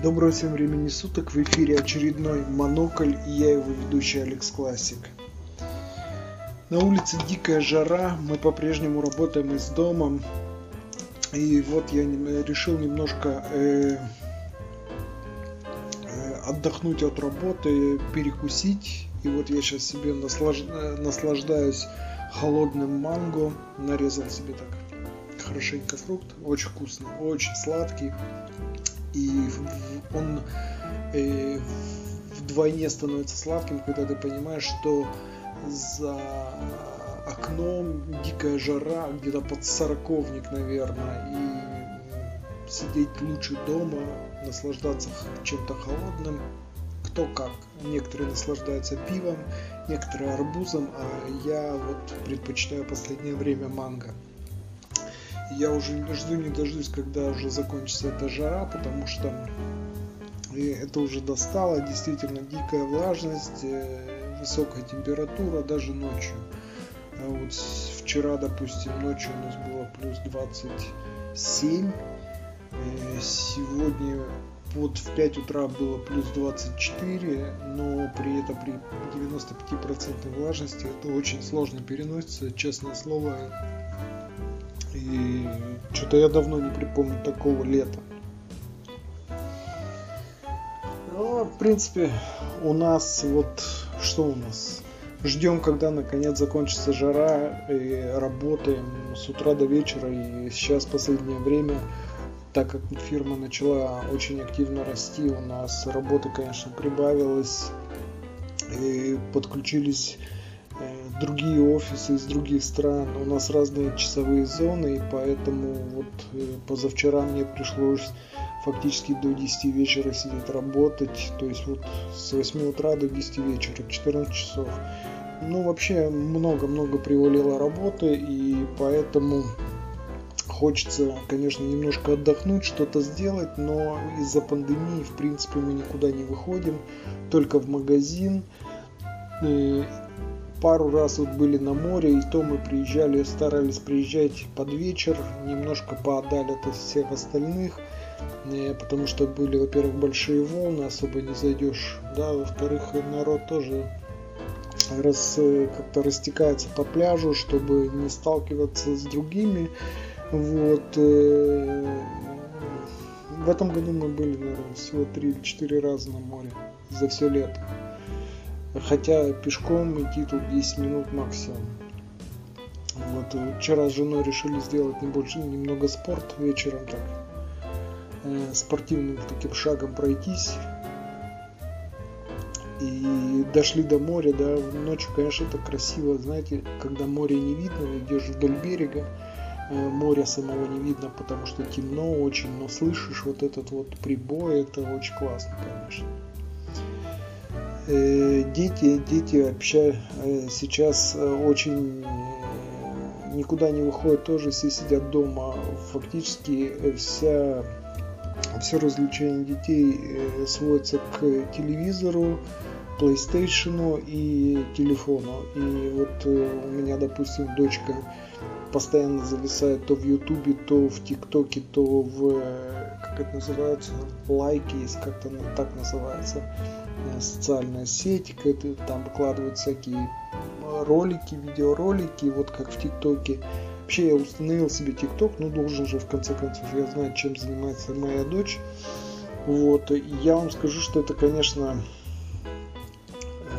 Доброго всем времени суток, в эфире очередной Монокль и я его ведущий Алекс Классик. На улице дикая жара, мы по-прежнему работаем из дома. И вот я решил немножко э, э, отдохнуть от работы, перекусить. И вот я сейчас себе наслаж... наслаждаюсь холодным манго. Нарезал себе так хорошенько фрукт. Очень вкусный, очень сладкий и он э, вдвойне становится сладким, когда ты понимаешь, что за окном дикая жара, где-то под сороковник, наверное, и сидеть лучше дома, наслаждаться чем-то холодным, кто как. Некоторые наслаждаются пивом, некоторые арбузом, а я вот предпочитаю последнее время манго я уже жду не дождусь, когда уже закончится эта жара, потому что это уже достало, действительно дикая влажность, э, высокая температура даже ночью. А вот вчера, допустим, ночью у нас было плюс 27, э, сегодня вот в 5 утра было плюс 24, но при этом при 95% влажности это очень сложно переносится, честное слово, и что-то я давно не припомню такого лета. Ну, в принципе, у нас вот что у нас? Ждем, когда наконец закончится жара и работаем с утра до вечера. И сейчас последнее время, так как фирма начала очень активно расти, у нас работы, конечно, прибавилось. И подключились другие офисы из других стран, у нас разные часовые зоны, и поэтому вот э, позавчера мне пришлось фактически до 10 вечера сидеть работать, то есть вот с 8 утра до 10 вечера, 14 часов. Ну, вообще много-много привалило работы, и поэтому хочется, конечно, немножко отдохнуть, что-то сделать, но из-за пандемии, в принципе, мы никуда не выходим, только в магазин. Пару раз вот были на море, и то мы приезжали, старались приезжать под вечер, немножко поотдали от всех остальных, э, потому что были, во-первых, большие волны, особо не зайдешь, да, во-вторых, народ тоже раз, э, как-то растекается по пляжу, чтобы не сталкиваться с другими, вот, э, в этом году мы были, наверное, всего 3 или 4 раза на море за все лето. Хотя пешком идти тут 10 минут максимум. Вот э, вчера с женой решили сделать небольшой, немного спорт вечером так. Э, спортивным таким шагом пройтись. И дошли до моря, да, ночью, конечно, это красиво, знаете, когда море не видно, идешь вдоль берега, э, моря самого не видно, потому что темно очень, но слышишь вот этот вот прибой, это очень классно, конечно. Э, дети, дети вообще э, сейчас э, очень никуда не выходят, тоже все сидят дома. Фактически вся, все развлечение детей сводится к телевизору, PlayStation и телефону. И вот у меня, допустим, дочка постоянно зависает то в Ютубе, то в ТикТоке, то в, как это называется, лайки, если как-то так называется социальная сеть, там выкладывают всякие ролики, видеоролики, вот как в ТикТоке. Вообще я установил себе ТикТок, ну должен же в конце концов я знаю, чем занимается моя дочь. Вот, и я вам скажу, что это, конечно,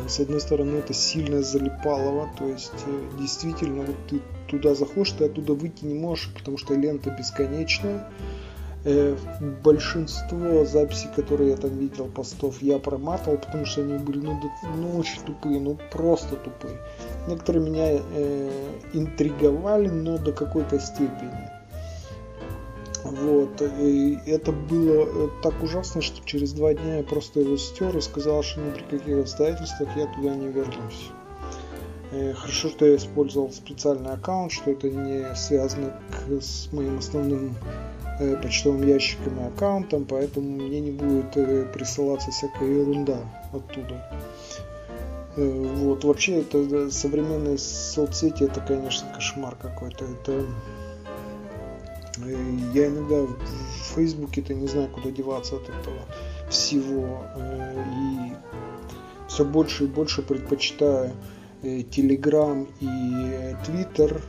с одной стороны, это сильно залипалово, то есть э, действительно, вот ты туда заходишь, ты оттуда выйти не можешь, потому что лента бесконечная Э, большинство записей, которые я там видел, постов, я проматывал, потому что они были ну, ну очень тупые, ну просто тупые. Некоторые меня э, интриговали, но до какой-то степени. Вот, и это было э, так ужасно, что через два дня я просто его стер и сказал, что ни при каких обстоятельствах я туда не вернусь. Э, хорошо, что я использовал специальный аккаунт, что это не связано с моим основным Э, почтовым ящиком и аккаунтом, поэтому мне не будет э, присылаться всякая ерунда оттуда. Э, вот, вообще, это современные соцсети, это, конечно, кошмар какой-то. Это Я иногда в Фейсбуке-то не знаю, куда деваться от этого всего. И все больше и больше предпочитаю Телеграм и Твиттер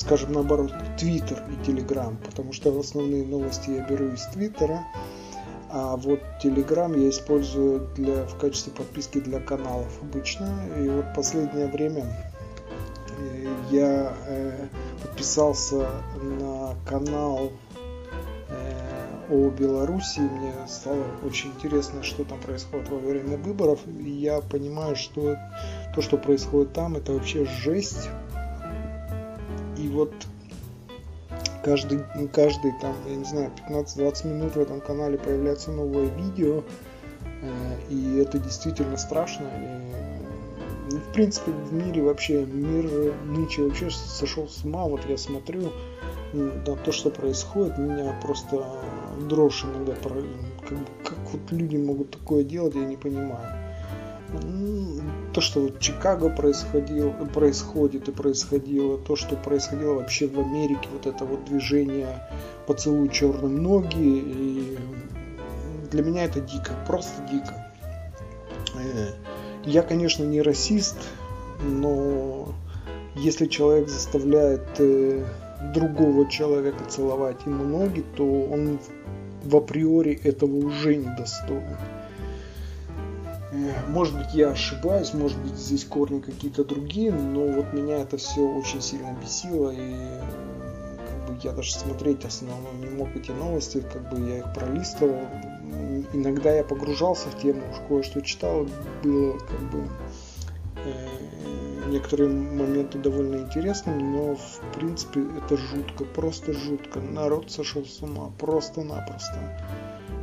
скажем наоборот, Твиттер и Телеграм, потому что основные новости я беру из Твиттера, а вот Телеграм я использую для, в качестве подписки для каналов обычно. И вот последнее время э, я э, подписался на канал э, о Беларуси. Мне стало очень интересно, что там происходит во время выборов. И я понимаю, что то, что происходит там, это вообще жесть и вот каждый, каждый там, я не знаю, 15-20 минут в этом канале появляется новое видео, э, и это действительно страшно. И, ну, в принципе, в мире вообще, мир нынче вообще сошел с ума. Вот я смотрю на то, что происходит, меня просто дрожь иногда, как, как вот люди могут такое делать, я не понимаю то, что вот Чикаго происходило, происходит и происходило, то, что происходило вообще в Америке, вот это вот движение «Поцелуй черным ноги», и для меня это дико, просто дико. Э, я, конечно, не расист, но если человек заставляет э, другого человека целовать ему ноги, то он в априори этого уже не достоин. Может быть, я ошибаюсь, может быть, здесь корни какие-то другие, но вот меня это все очень сильно бесило, и как бы я даже смотреть основном не мог эти новости, как бы я их пролистывал. Иногда я погружался в тему, уж кое-что читал, было как бы э, некоторые моменты довольно интересными, но в принципе это жутко, просто жутко. Народ сошел с ума, просто-напросто.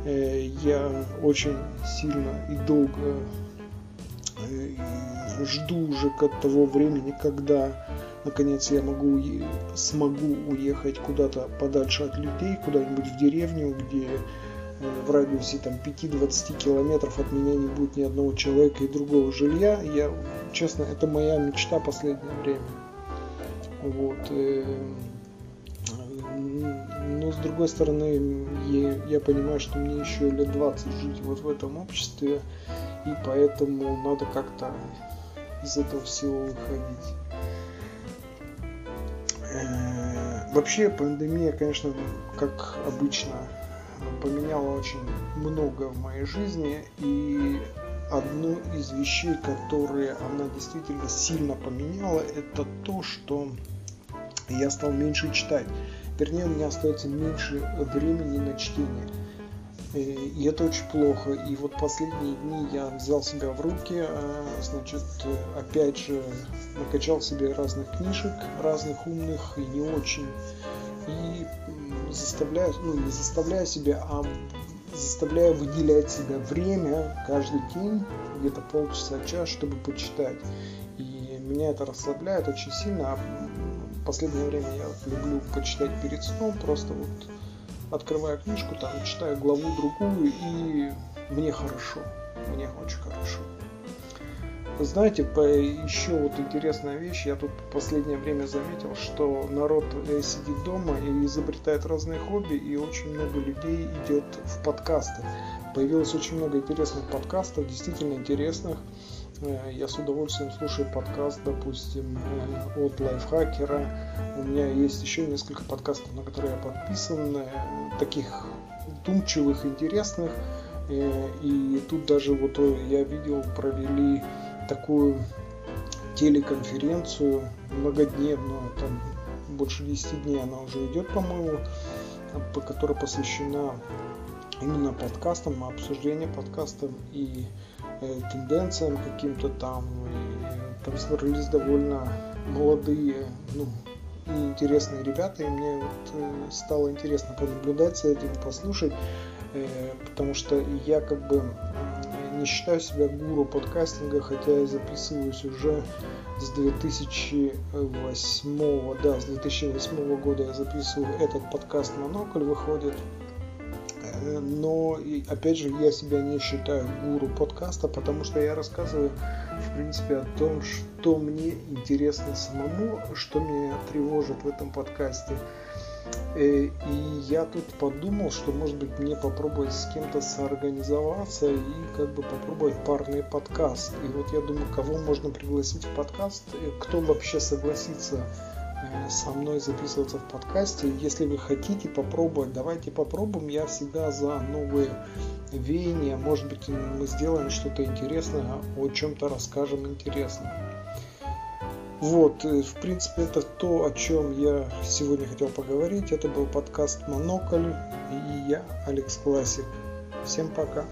Э, я очень сильно и долго э, жду уже от того времени, когда наконец я могу смогу уехать куда-то подальше от людей, куда-нибудь в деревню, где э, в радиусе там 5-20 километров от меня не будет ни одного человека и другого жилья. Я, честно, это моя мечта последнее время. Вот но с другой стороны, я, я понимаю, что мне еще лет 20 жить вот в этом обществе, и поэтому надо как-то из этого всего выходить. Э, вообще пандемия, конечно, как обычно, поменяла очень много в моей жизни, и одну из вещей, которые она действительно сильно поменяла, это то, что я стал меньше читать вернее у меня остается меньше времени на чтение. И это очень плохо. И вот последние дни я взял себя в руки, а, значит, опять же, накачал себе разных книжек, разных умных и не очень. И заставляю, ну не заставляю себя, а заставляю выделять себе время каждый день, где-то полчаса, час, чтобы почитать. И меня это расслабляет очень сильно, а последнее время я люблю почитать перед сном, просто вот открываю книжку, там читаю главу другую, и мне хорошо, мне очень хорошо. Знаете, по, еще вот интересная вещь, я тут в последнее время заметил, что народ э, сидит дома и изобретает разные хобби, и очень много людей идет в подкасты. Появилось очень много интересных подкастов, действительно интересных. Э, я с удовольствием слушаю подкаст, допустим, э, от лайфхакера. У меня есть еще несколько подкастов, на которые я подписан, э, таких думчивых, интересных. И тут даже вот я видел, провели такую телеконференцию многодневную, там больше 10 дней она уже идет, по-моему, которая посвящена именно подкастам, обсуждению подкастов и тенденциям каким-то там. Там собрались довольно молодые, ну, и интересные ребята, и мне вот э, стало интересно понаблюдать за этим, послушать, э, потому что я как бы не считаю себя гуру подкастинга, хотя я записываюсь уже с 2008, да, с 2008 года я записываю этот подкаст «Монокль» выходит, но опять же я себя не считаю гуру подкаста, потому что я рассказываю в принципе о том, что мне интересно самому, что меня тревожит в этом подкасте. Э, и я тут подумал, что может быть мне попробовать с кем-то соорганизоваться и как бы попробовать парный подкаст. И вот я думаю, кого можно пригласить в подкаст, кто вообще согласится э, со мной записываться в подкасте. Если вы хотите попробовать, давайте попробуем. Я всегда за новые веяния. Может быть, мы сделаем что-то интересное, о чем-то расскажем интересно. Вот, э, в принципе, это то, о чем я сегодня хотел поговорить. Это был подкаст Монокль и я, Алекс Классик. Всем пока.